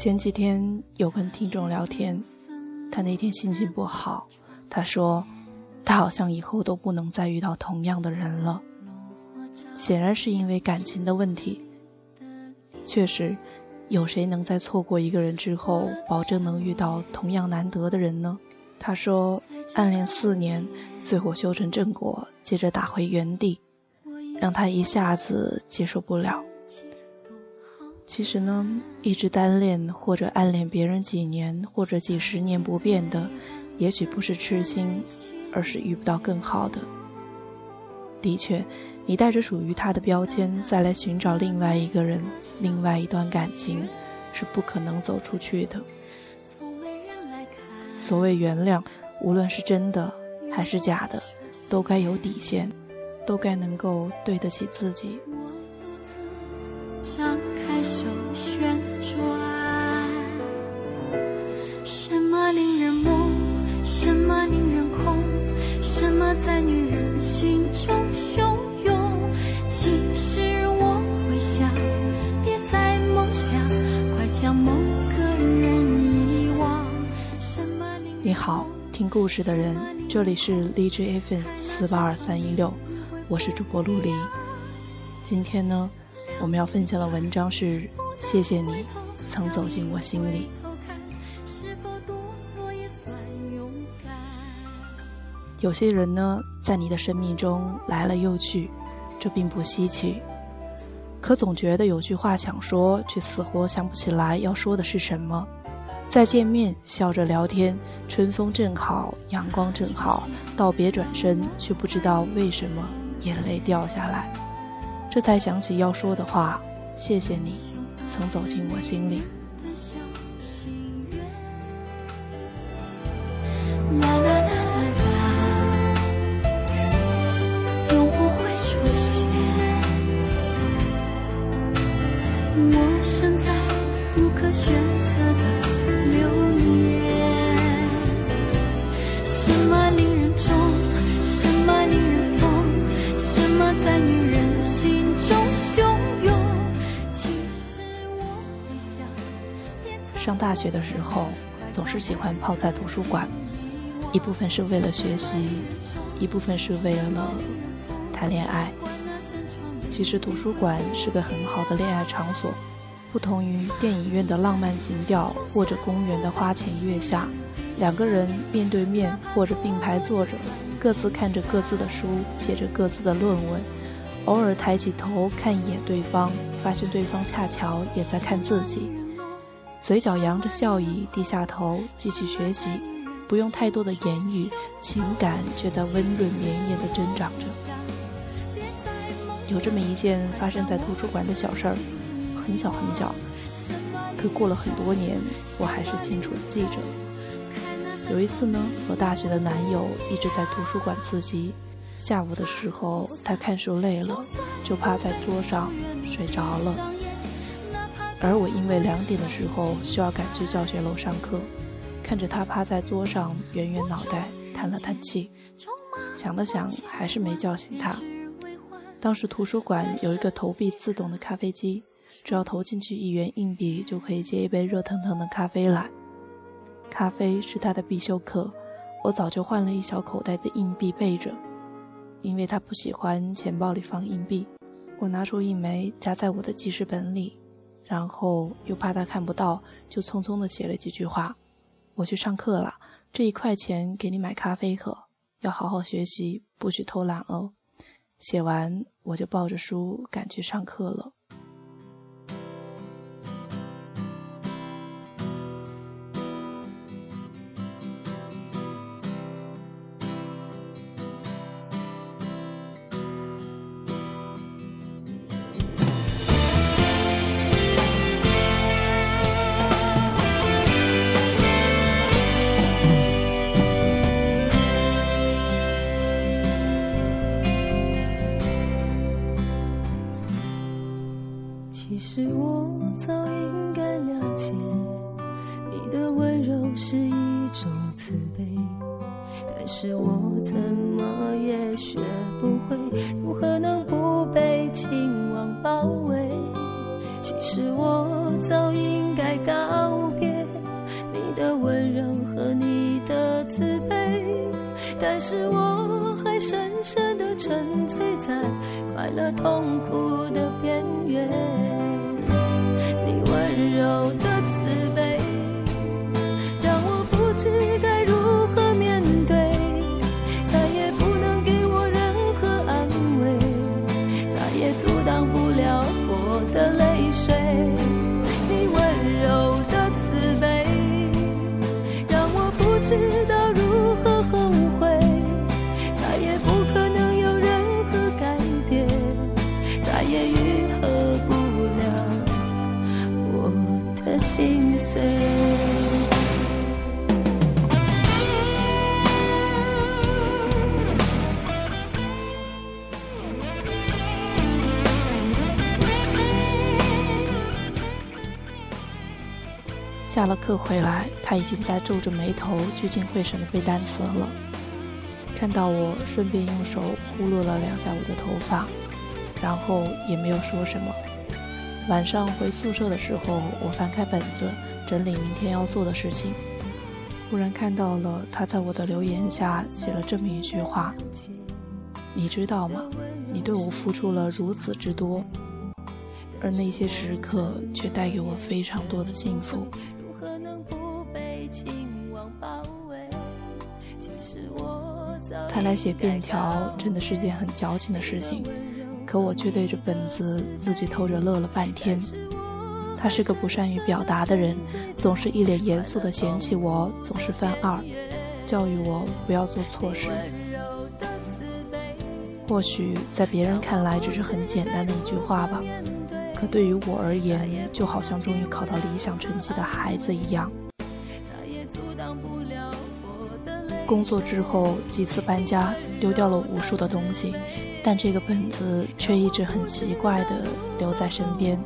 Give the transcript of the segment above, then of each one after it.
前几天有跟听众聊天，他那天心情不好，他说他好像以后都不能再遇到同样的人了。显然是因为感情的问题。确实，有谁能在错过一个人之后，保证能遇到同样难得的人呢？他说，暗恋四年，最后修成正果，接着打回原地，让他一下子接受不了。其实呢，一直单恋或者暗恋别人几年或者几十年不变的，也许不是痴心，而是遇不到更好的。的确，你带着属于他的标签再来寻找另外一个人、另外一段感情，是不可能走出去的。所谓原谅，无论是真的还是假的，都该有底线，都该能够对得起自己。我独自什么令人梦？什么令人空？什么在女人心中汹涌？其实我会想，别再梦想，快将某个人遗忘。什么令你好，听故事的人，这里是荔枝 FM 四八二三一六，我是主播陆离。今天呢，我们要分享的文章是《谢谢你曾走进我心里》。有些人呢，在你的生命中来了又去，这并不稀奇。可总觉得有句话想说，却死活想不起来要说的是什么。再见面，笑着聊天，春风正好，阳光正好。道别转身，却不知道为什么眼泪掉下来。这才想起要说的话：谢谢你，曾走进我心里。上大学的时候，总是喜欢泡在图书馆，一部分是为了学习，一部分是为了谈恋爱。其实图书馆是个很好的恋爱场所，不同于电影院的浪漫情调或者公园的花前月下，两个人面对面或者并排坐着，各自看着各自的书，写着各自的论文，偶尔抬起头看一眼对方，发现对方恰巧也在看自己。嘴角扬着笑意，低下头继续学习，不用太多的言语，情感却在温润绵延地增长着。有这么一件发生在图书馆的小事儿，很小很小，可过了很多年，我还是清楚地记着。有一次呢，我大学的男友一直在图书馆自习，下午的时候他看书累了，就趴在桌上睡着了。而我因为两点的时候需要赶去教学楼上课，看着他趴在桌上，圆圆脑袋，叹了叹气，想了想，还是没叫醒他。当时图书馆有一个投币自动的咖啡机，只要投进去一元硬币，就可以接一杯热腾腾的咖啡来。咖啡是他的必修课，我早就换了一小口袋的硬币备着，因为他不喜欢钱包里放硬币。我拿出一枚夹在我的记事本里。然后又怕他看不到，就匆匆的写了几句话：“我去上课了，这一块钱给你买咖啡喝，要好好学习，不许偷懒哦。”写完，我就抱着书赶去上课了。是我早应该告别你的温柔和你的慈悲但是我还深深的沉醉在快乐痛苦的边缘。下了课回来，他已经在皱着眉头聚精会神地背单词了。看到我，顺便用手呼噜了两下我的头发，然后也没有说什么。晚上回宿舍的时候，我翻开本子整理明天要做的事情，忽然看到了他在我的留言下写了这么一句话：“你知道吗？你对我付出了如此之多，而那些时刻却带给我非常多的幸福。”他来写便条真的是件很矫情的事情，可我却对着本子自己偷着乐了半天。他是个不善于表达的人，总是一脸严肃地嫌弃我总是犯二，教育我不要做错事。或许在别人看来只是很简单的一句话吧，可对于我而言，就好像终于考到理想成绩的孩子一样。工作之后几次搬家，丢掉了无数的东西，但这个本子却一直很奇怪的留在身边。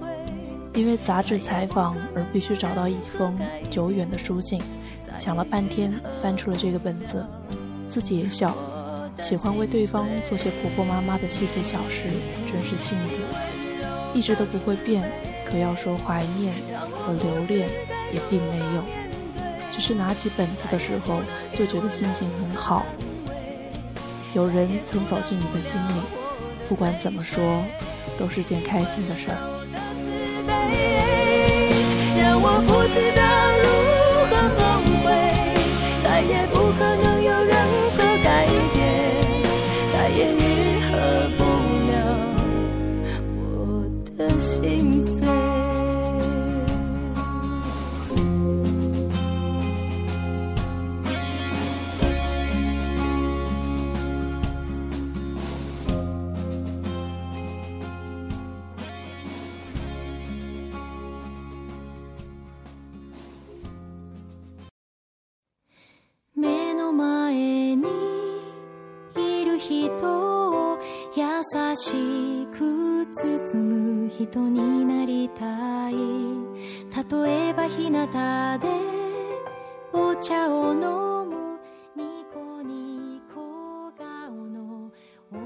因为杂志采访而必须找到一封久远的书信，想了半天翻出了这个本子，自己也笑。喜欢为对方做些婆婆妈妈的细碎小事，真是性格，一直都不会变。可要说怀念和留恋，也并没有。只是拿起本子的时候，就觉得心情很好。有人曾走进你的心里，不管怎么说，都是件开心的事儿。让我不知道如何后悔，再也不可能有任何改变，再也愈合不了我的心碎。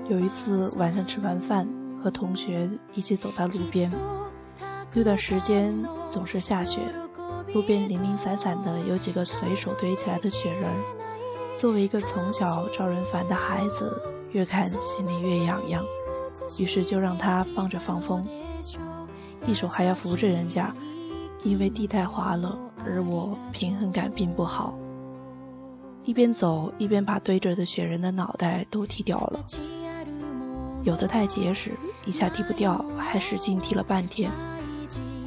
有一次晚上吃完饭，和同学一起走在路边，那段时间总是下雪，路边零零散散的有几个随手堆起来的雪人。作为一个从小招人烦的孩子，越看心里越痒痒，于是就让他帮着放风。一手还要扶着人家，因为地太滑了，而我平衡感并不好。一边走一边把堆着的雪人的脑袋都踢掉了，有的太结实，一下踢不掉，还使劲踢了半天。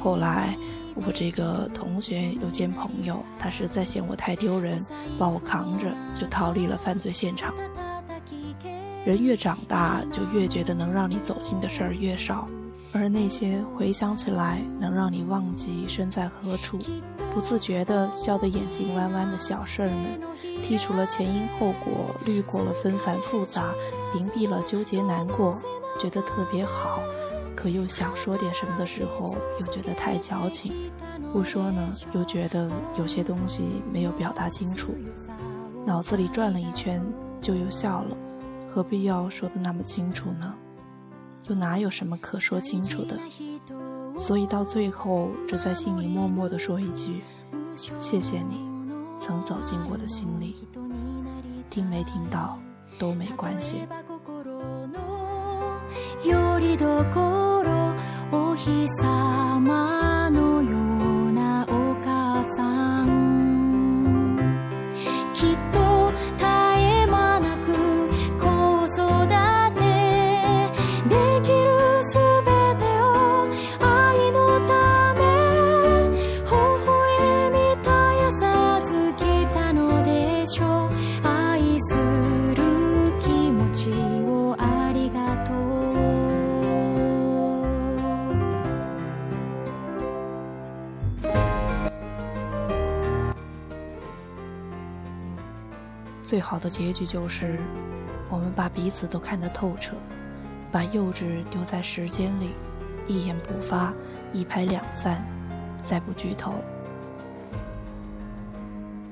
后来我这个同学有见朋友，他实在嫌我太丢人，把我扛着就逃离了犯罪现场。人越长大，就越觉得能让你走心的事儿越少。而那些回想起来能让你忘记身在何处，不自觉地笑得眼睛弯弯的小事儿们，剔除了前因后果，滤过了纷繁复杂，屏蔽了纠结难过，觉得特别好。可又想说点什么的时候，又觉得太矫情；不说呢，又觉得有些东西没有表达清楚。脑子里转了一圈，就又笑了。何必要说的那么清楚呢？又哪有什么可说清楚的？所以到最后，只在心里默默地说一句：“谢谢你，曾走进我的心里。”听没听到？都没关系。よりどころお日様のようなお母さん。最好的结局就是，我们把彼此都看得透彻，把幼稚丢在时间里，一言不发，一拍两散，再不剧透。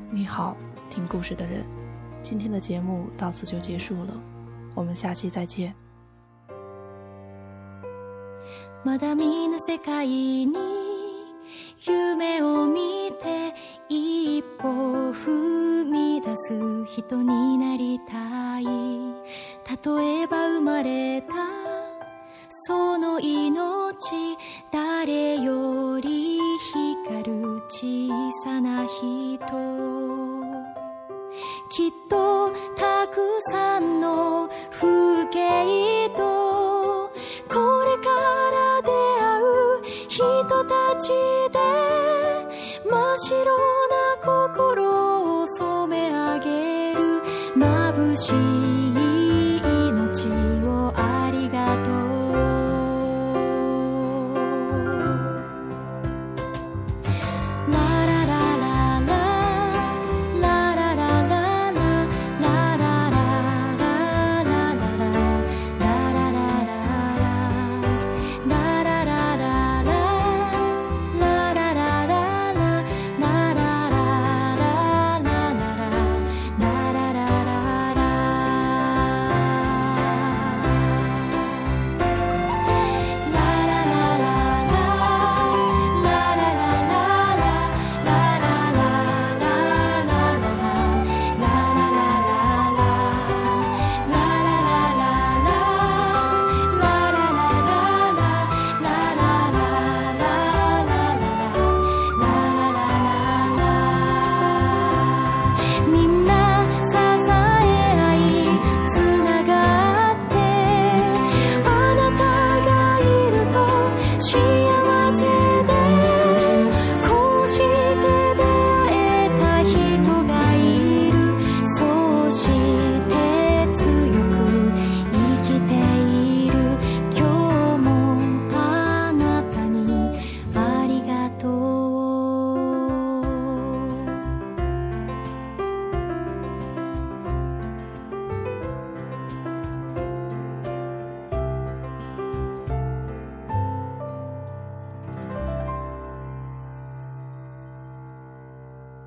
你好，听故事的人，今天的节目到此就结束了，我们下期再见。み出す人になりたい。例えば生まれた。その命誰より光る小さな人。きっとたくさんの風景とこれから出会う人たち。眩しい